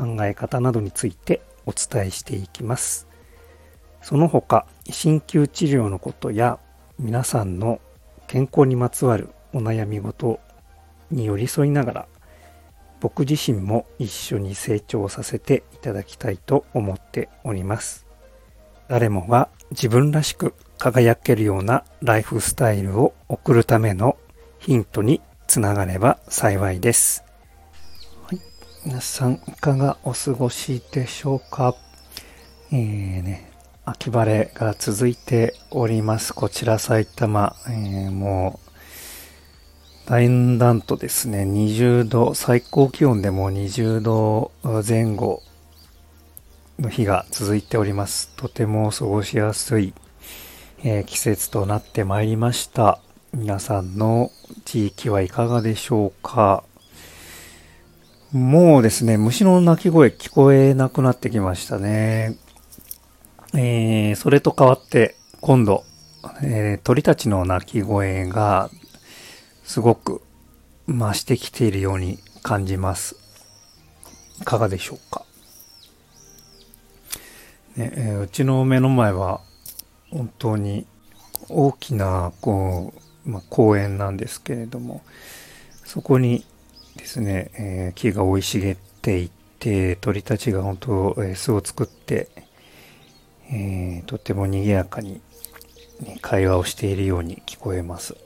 考え方などについてお伝えしていきますその他鍼灸治療のことや皆さんの健康にまつわるお悩み事に寄り添いながら僕自身も一緒に成長させていただきたいと思っております誰もが自分らしく輝けるようなライフスタイルを送るためのヒントにつながれば幸いです。皆さんいかがお過ごしでしょうか？えーね、秋晴れが続いております。こちら埼玉、えー、もう、だんだんとですね、20度、最高気温でも20度前後の日が続いております。とても過ごしやすいえー、季節となってまいりました。皆さんの地域はいかがでしょうか？もうですね、虫の鳴き声聞こえなくなってきましたね。えー、それと変わって今度、えー、鳥たちの鳴き声がすごく増してきているように感じます。いかがでしょうか、ねえー、うちの目の前は本当に大きなこう、まあ、公園なんですけれどもそこにですね、えー、木が生い茂っていて鳥たちが本当、えー、巣を作って、えー、とても賑やかに、ね、会話をしているように聞こえます。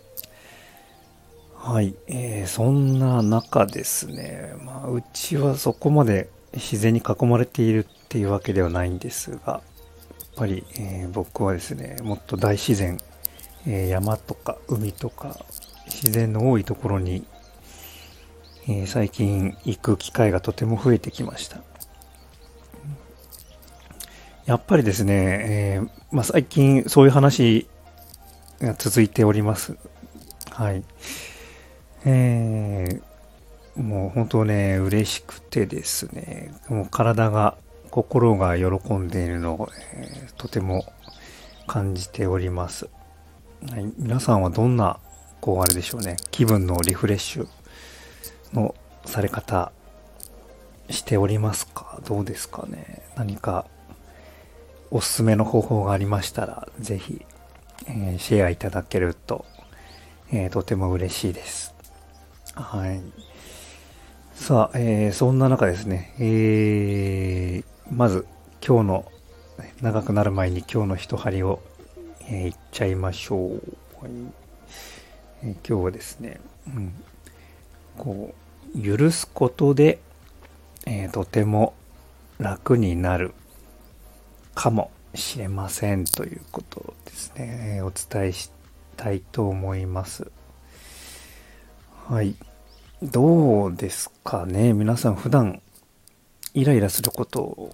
はい、えー、そんな中ですね、まあ、うちはそこまで自然に囲まれているっていうわけではないんですが、やっぱり、えー、僕はですねもっと大自然、えー、山とか海とか自然の多いところに、えー、最近行く機会がとても増えてきました。やっぱりですね、えまあ、最近そういう話が続いております。はい。えー、もう本当ね嬉しくてですねもう体が心が喜んでいるのを、えー、とても感じております、はい。皆さんはどんな、こうあれでしょうね、気分のリフレッシュのされ方しておりますか？どうですかね？何かおすすめの方法がありましたら、ぜひ、えー、シェアいただけると、えー、とても嬉しいです。はい。さあ、えー、そんな中ですね、えー、まず今日の長くなる前に今日の一針を、えー、いっちゃいましょう、はい。えー、今日はですね、うん、こう許すことで、えー、とても楽になるかもしれませんということですね、お伝えしたいと思います。はい。どうですかね？皆さん普段イライラすること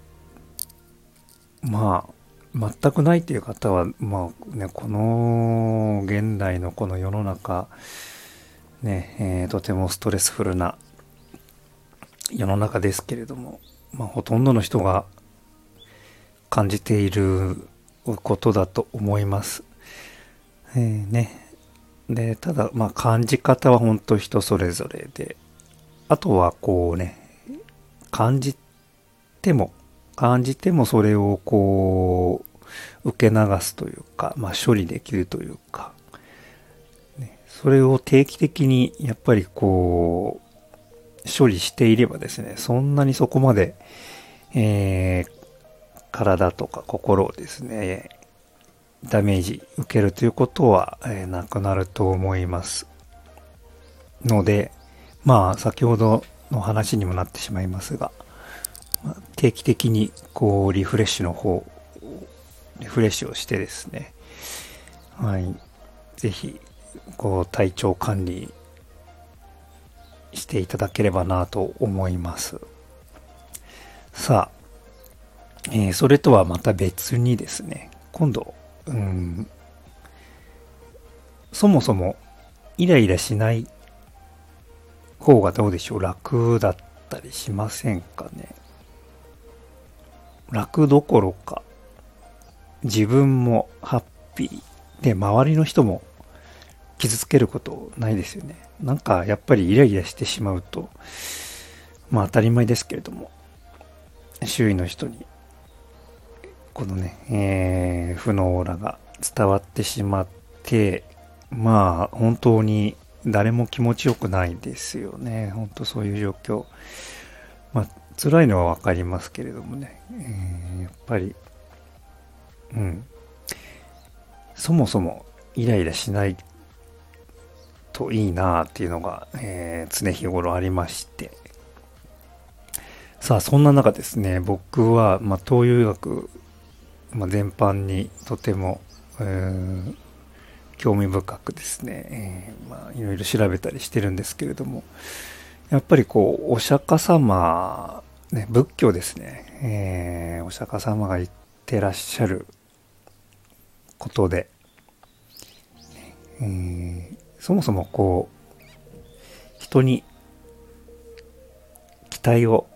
まあ全くないっていう方はまあねこの現代のこの世の中ね、えー、とてもストレスフルな世の中ですけれども、まあ、ほとんどの人が感じていることだと思います。えー、ね。で、ただ、まあ、感じ方は本当人それぞれで、あとはこうね、感じても、感じてもそれをこう、受け流すというか、まあ処理できるというか、ね、それを定期的にやっぱりこう、処理していればですね、そんなにそこまで、えー、体とか心をですね、ダメージ受けるということは、えー、なくなると思います。ので、まあ先ほどの話にもなってしまいますが、定期的にこうリフレッシュの方、リフレッシュをしてですね、はい、ぜひこう体調管理していただければなと思います。さあ、えー、それとはまた別にですね、今度、うん、そもそもイライラしない方がどうでしょう？楽だったりしませんかね？楽どころか自分もハッピーで周りの人も傷つけることないですよね。なんかやっぱりイライラしてしまうとまあ当たり前ですけれども周囲の人にこのね、えー、負のオーラが伝わってしまってまあ本当に誰も気持ちよくないですよね。本当そういう状況。まあ辛いのは分かりますけれどもね、えー、やっぱりうん。そもそもイライラしないといいなっていうのが、えー、常日頃ありまして。さあそんな中ですね僕は、まあ、東洋医学、まあ、全般にとても、えー、興味深くですね、えー、まあ、いろいろ調べたりしてるんですけれどもやっぱりこうお釈迦様、ね、仏教ですね、えー、お釈迦様が言ってらっしゃることで、えー、そもそもこう人に期待を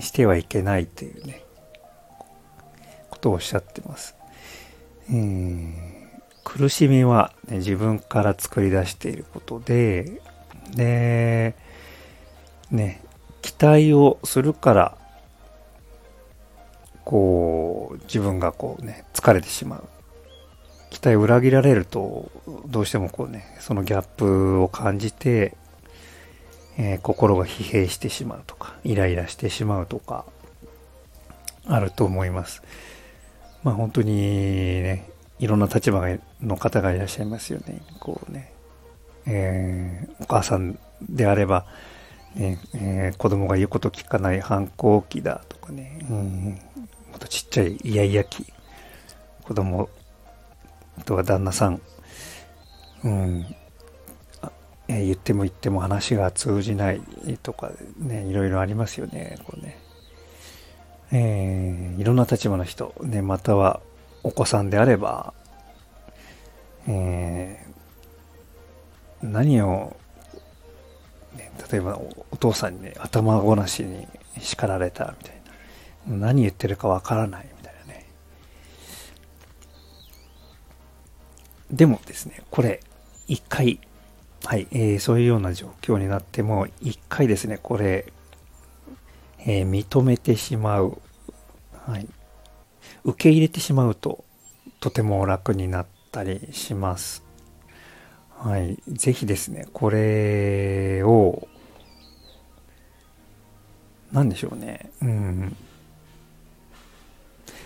してはいけないというねことをおっしゃってます。えー、苦しみは、ね、自分から作り出していることででね期待をするからこう自分がこうね疲れてしまう期待を裏切られるとどうしてもこうねそのギャップを感じて、えー、心が疲弊してしまうとかイライラしてしまうとかあると思います。まあ本当にねいろんな立場の方がいらっしゃいますよね。こうね、えー、お母さんであればねえー、子供が言うこと聞かない反抗期だとかね、うん、もっとちっちゃいイヤイヤ期子供あとは旦那さん、うん、え、言っても言っても話が通じないとかね、いろいろありますよね、こうね。えー、いろんな立場の人、ね、またはお子さんであれば、えー、何を、ね、例えばお父さんに、ね、頭ごなしに叱られたみたいな。何言ってるかわからないでもですね、これ、一回、はい、えー、そういうような状況になっても、一回ですね、これ、えー、認めてしまう、はい、受け入れてしまうと、とても楽になったりします。はい、ぜひですね、これを、何でしょうね、うん、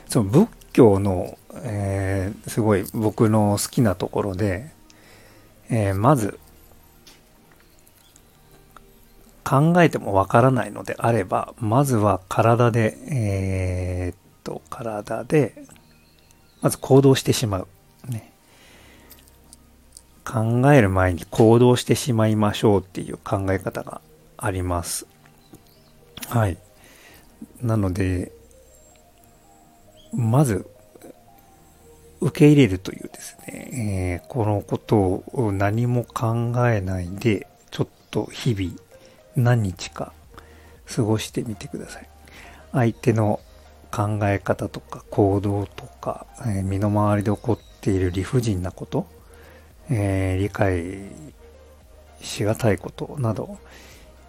その仏教の、えー、すごい僕の好きなところで、えー、まず考えてもわからないのであれば、まずは体で、えー、っと、体で、まず行動してしまう。ね。考える前に行動してしまいましょうっていう考え方があります。はい。なので、まず受け入れるというですね、えー、このことを何も考えないで、ちょっと日々何日か過ごしてみてください。相手の考え方とか行動とか、えー、身の回りで起こっている理不尽なこと、えー、理解しがたいことなど、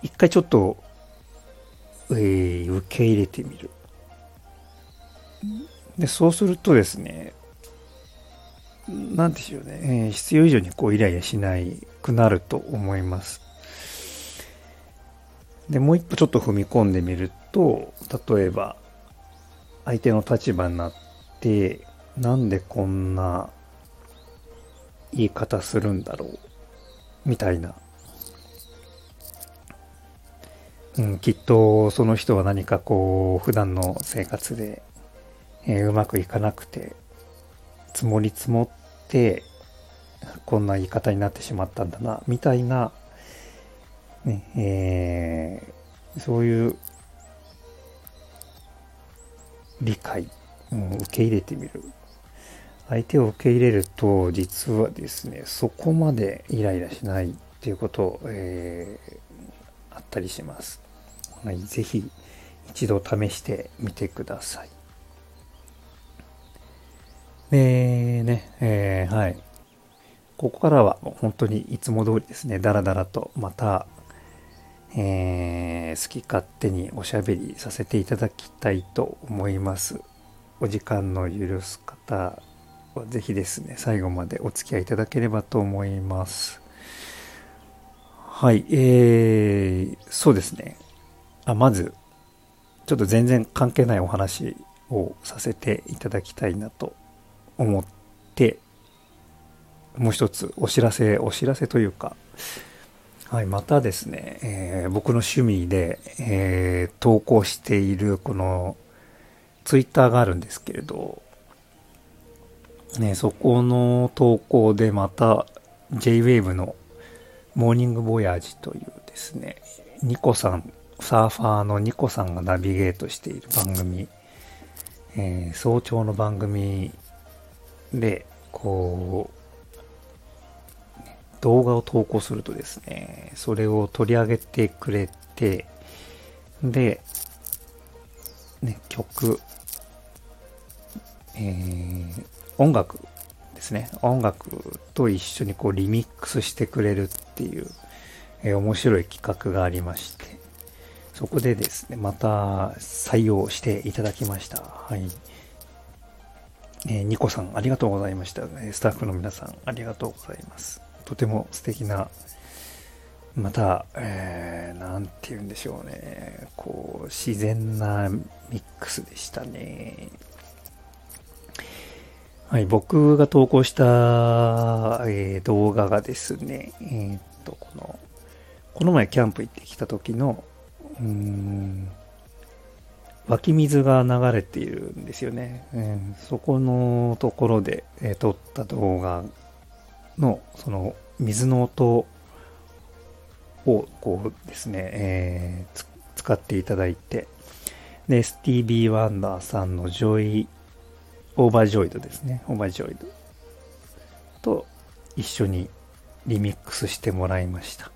一回ちょっと、えー、受け入れてみる。で、そうするとですね、なんでしょうね、えー、必要以上にこうイライラしなくなると思います。で、もう一歩ちょっと踏み込んでみると、例えば、相手の立場になって、なんでこんな言い方するんだろう、みたいな。うん、きっとその人は何かこう、普段の生活でえー、うまくいかなくて、積もり積もって、こんな言い方になってしまったんだな、みたいな、ね、えー、そういう理解、うん、受け入れてみる。相手を受け入れると、実はですね、そこまでイライラしないっていうこと、えー、あったりします。はい、ぜひ一度試してみてください。でね、えー、はい。ここからは本当にいつも通りですね、だらだらとまた、えー、好き勝手におしゃべりさせていただきたいと思います。お時間の許す方はぜひですね、最後までお付き合いいただければと思います。はい、えー、そうですね。あ、まず、ちょっと全然関係ないお話をさせていただきたいなと思って、もう一つお知らせ、お知らせというか、はい、またですね、えー、僕の趣味で、えー、投稿しているこのツイッターがあるんですけれど、ね、そこの投稿でまた JWAVE のモーニングボヤージというですね、ニコさん、サーファーのニコさんがナビゲートしている番組、えー、早朝の番組で、こう、動画を投稿するとですね、それを取り上げてくれて、で、ね、曲、えー、音楽ですね。音楽と一緒にこうリミックスしてくれるっていう、えー、面白い企画がありまして、そこでですね、また採用していただきました。はい。えー、ニコさん、ありがとうございました。スタッフの皆さん、ありがとうございます。とても素敵な、また、えー、なんて言うんでしょうね。こう、自然なミックスでしたね。はい、僕が投稿した、えー、動画がですね、えー、っと、この、この前キャンプ行ってきた時の、うん、湧き水が流れているんですよね。うん、そこのところで、えー、撮った動画の、その水の音をこうですね、えー、使っていただいて、で、STB ワンダーさんのジョイ、オーバージョイドですね。オーバージョイドと一緒にリミックスしてもらいました。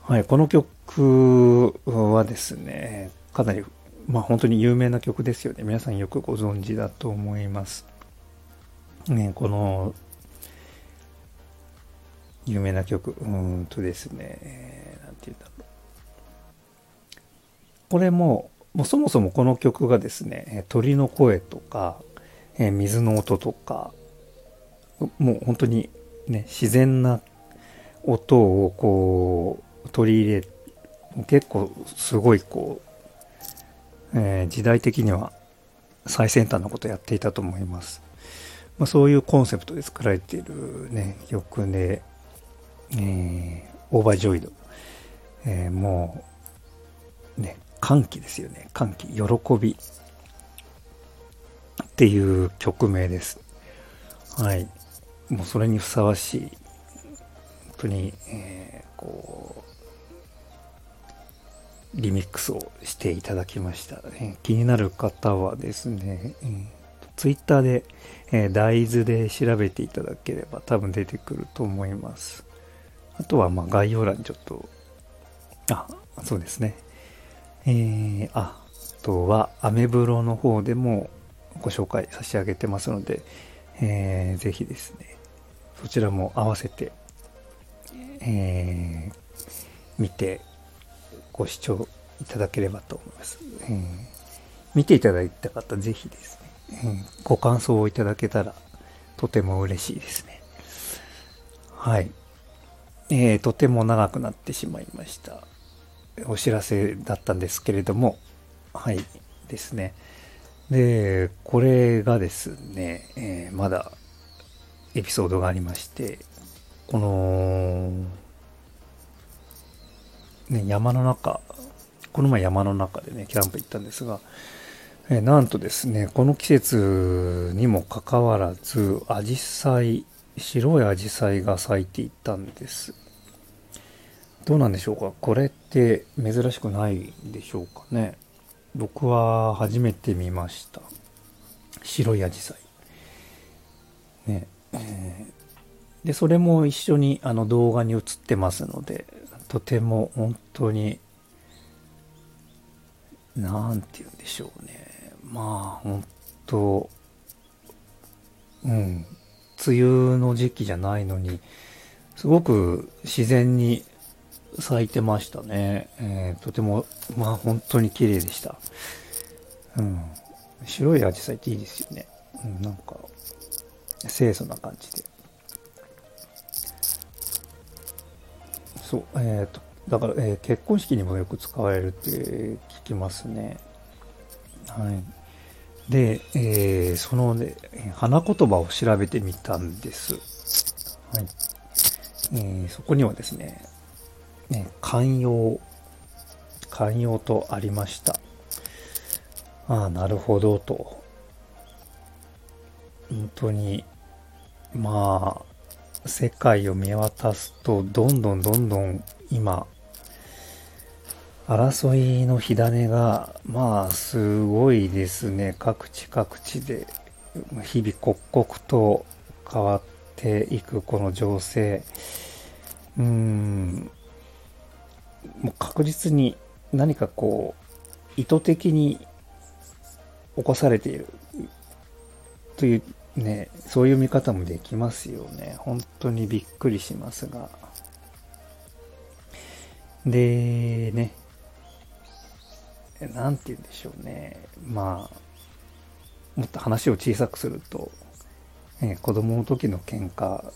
はい、この曲はですね、かなりまあ本当に有名な曲ですよね。皆さんよくご存知だと思います。ね、この有名な曲、うんとですね、なんて言うんだろう。これも、もうそもそもこの曲がですね、鳥の声とか、え水の音とか、もう本当にね、自然な音をこう取り入れ、結構すごいこう、えー、時代的には最先端のことをやっていたと思います。まあ、そういうコンセプトで作られているね、曲で、えー、オーバージョイド。えー、もう、ね、歓喜ですよね。歓喜、喜び。っていう曲名です。はい。もうそれにふさわしい、本当に、えー、こう、リミックスをしていただきました。え気になる方はですね、うん、ツイッターで、えー、大豆で調べていただければ多分出てくると思います。あとはま概要欄にちょっと、あ、そうですね。えー、あ、あとはアメブロの方でもご紹介差し上げてますので、えー、ぜひですね、そちらも合わせて、えー、見てご視聴いただければと思います。えー、見ていただいた方、ぜひですね、えー、ご感想をいただけたらとても嬉しいですね。はい。えー、とても長くなってしまいました。お知らせだったんですけれども、はい、ですね。で、これがですね、えー、まだエピソードがありまして、この、ね、山の中、この前山の中でね、キャンプ行ったんですが、えなんとですね、この季節にもかかわらず、アジサイ、白いアジサイが咲いていたんです。どうなんでしょうか？これって珍しくないでしょうかね？僕は初めて見ました白いアジサイねえー、でそれも一緒にあの動画に映ってますのでとても本当に何て言うんでしょうねまあ本当うん梅雨の時期じゃないのにすごく自然に咲いてましたね。えー、とても、まあ本当に綺麗でした。うん。白いアジサイっていいですよね。うん、なんか、清楚な感じで。そう、えっ、ー、と、だから、えー、結婚式にもよく使われるって聞きますね。はい。で、えー、そのね、花言葉を調べてみたんです。はい。えー、そこにはですね、ね、寛容、寛容とありました。ああ、なるほど、と。本当に、まあ、世界を見渡すと、どんどんどんどん今、争いの火種が、まあ、すごいですね。各地各地で、日々刻々と変わっていくこの情勢。うーん、もう確実に何かこう、意図的に起こされているというね、そういう見方もできますよね。本当にびっくりしますが。で、ね、なんて言うんでしょうね。まあ、もっと話を小さくすると、え子供の時の喧嘩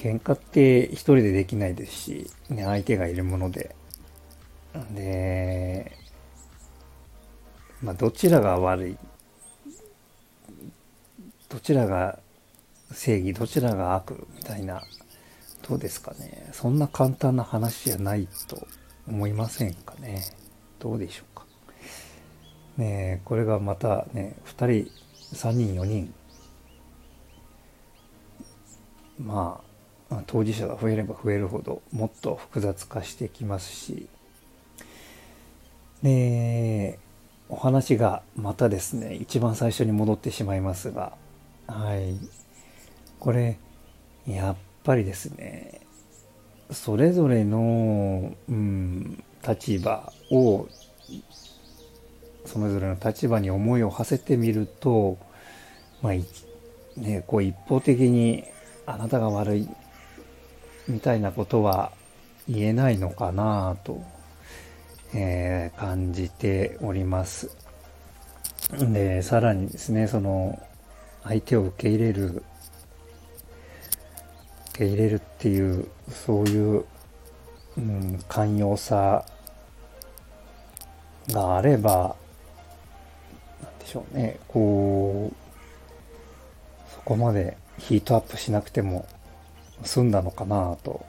喧嘩って一人でできないですし、ね、相手がいるもので。で、まあ、どちらが悪い、どちらが正義、どちらが悪みたいな、どうですかね。そんな簡単な話じゃないと思いませんかね。どうでしょうか。ねこれがまたね、2人、3人、4人、まあ、当事者が増えれば増えるほどもっと複雑化してきますしでお話がまたですね一番最初に戻ってしまいますがはいこれやっぱりですねそれぞれの、うん、立場をそれぞれの立場に思いを馳せてみるとまあねこう一方的にあなたが悪いみたいなことは言えないのかなと、えー、感じております。で、さらにですね、その、相手を受け入れる、受け入れるっていう、そういう、うん、寛容さがあれば、なんでしょうね、こう、そこまでヒートアップしなくても済んだのかなと、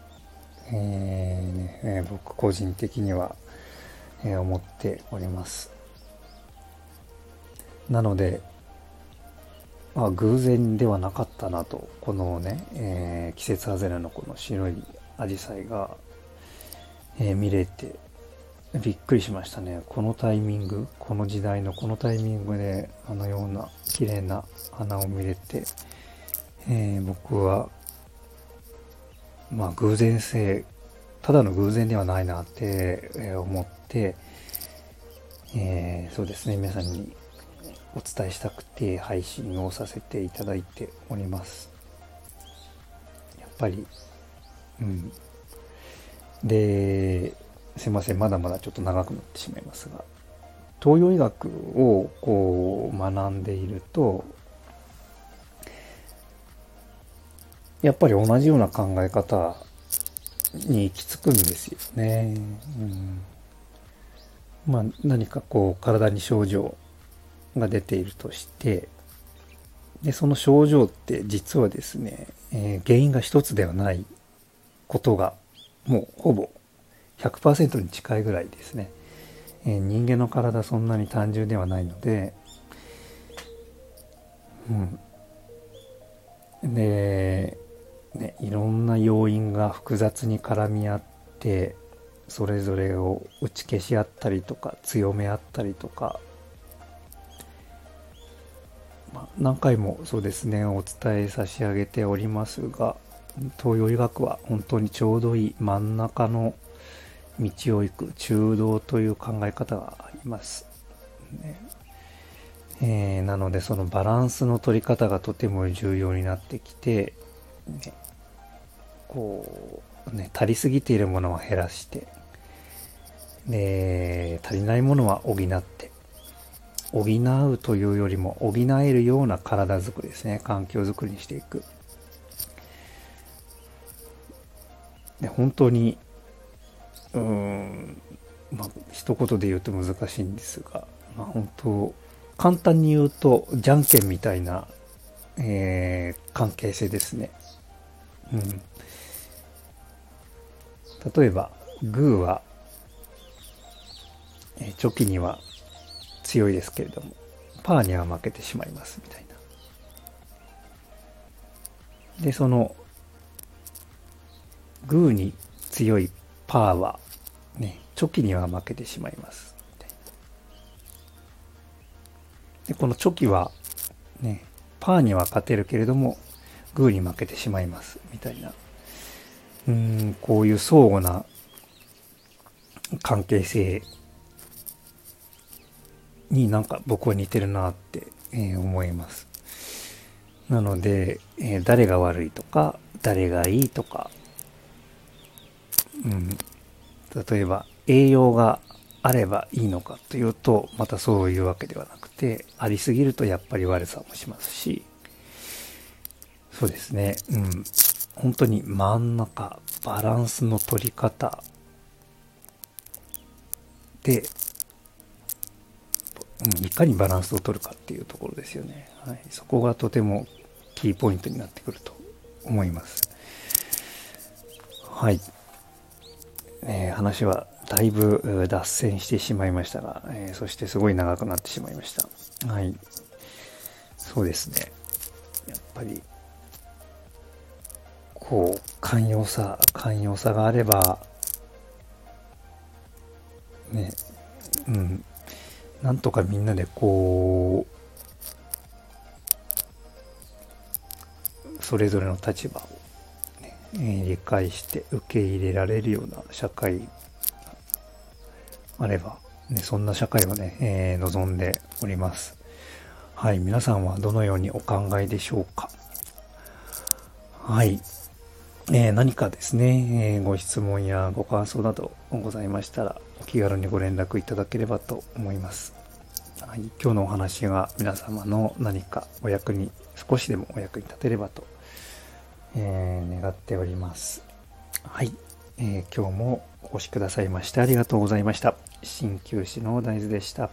えーねえー、僕個人的には、えー、思っております。なので、まあ、偶然ではなかったなと、このね、えー、季節外れのこの白いアジサイが、えー、見れて、びっくりしましたね。このタイミング、この時代のこのタイミングで、あのような綺麗な花を見れて、えー、僕はまあ偶然性、ただの偶然ではないなって思って、えー、そうですね、皆さんにお伝えしたくて配信をさせていただいております。やっぱり、うん。で、すいません、まだまだちょっと長くなってしまいますが、東洋医学をこう学んでいると、やっぱり同じような考え方に行き着くんですよね。うん、まあ何かこう体に症状が出ているとして、で、その症状って実はですね、えー、原因が一つではないことがもうほぼ100%に近いぐらいですね。えー、人間の体そんなに単純ではないので、うん。で、ね、いろんな要因が複雑に絡み合ってそれぞれを打ち消し合ったりとか強め合ったりとか、まあ、何回もそうですねお伝え差し上げておりますが東洋医学は本当にちょうどいい真ん中の道を行く中道という考え方があります。ねえー、なのでそのバランスの取り方がとても重要になってきて、ね、こうね足りすぎているものは減らしてで足りないものは補って補うというよりも補えるような体づくりですね。環境づくりにしていく。で本当にうんまあ一言で言うと難しいんですが、まあ、本当簡単に言うとじゃんけんみたいな、えー、関係性ですね。うん、例えばグーは、チョキには強いですけれどもパーには負けてしまいますみたいな。でそのグーに強いパーは、ね、チョキには負けてしまいますみたいな。で、このチョキは、ね、パーには勝てるけれども、グーに負けてしまいます。みたいな。うん、こういう相互な関係性になんか僕は似てるなって、えー、思います。なので、えー、誰が悪いとか、誰がいいとか、うん、例えば栄養があればいいのかというとまたそういうわけではなくてありすぎるとやっぱり悪さもしますしそうですね。うん。本当に真ん中バランスの取り方で、いかにバランスを取るかっていうところですよね、はい、そこがとてもキーポイントになってくると思いますはいえー、話はだいぶ脱線してしまいましたが、えー、そしてすごい長くなってしまいました。はい。そうですね。やっぱり、こう、寛容さ、寛容さがあれば、ね、うん、なんとかみんなでこう、それぞれの立場をえ理解して受け入れられるような社会あれば、ね、そんな社会をね、えー、望んでおります。はい、皆さんはどのようにお考えでしょうか？はい。え、何かですね、え、ご質問やご感想などございましたら、お気軽にご連絡いただければと思います。はい、今日のお話が皆様の何かお役に、少しでもお役に立てればとえー、願っております。はい、えー、今日もお越しくださいましてありがとうございました。鍼灸師の大豆でした。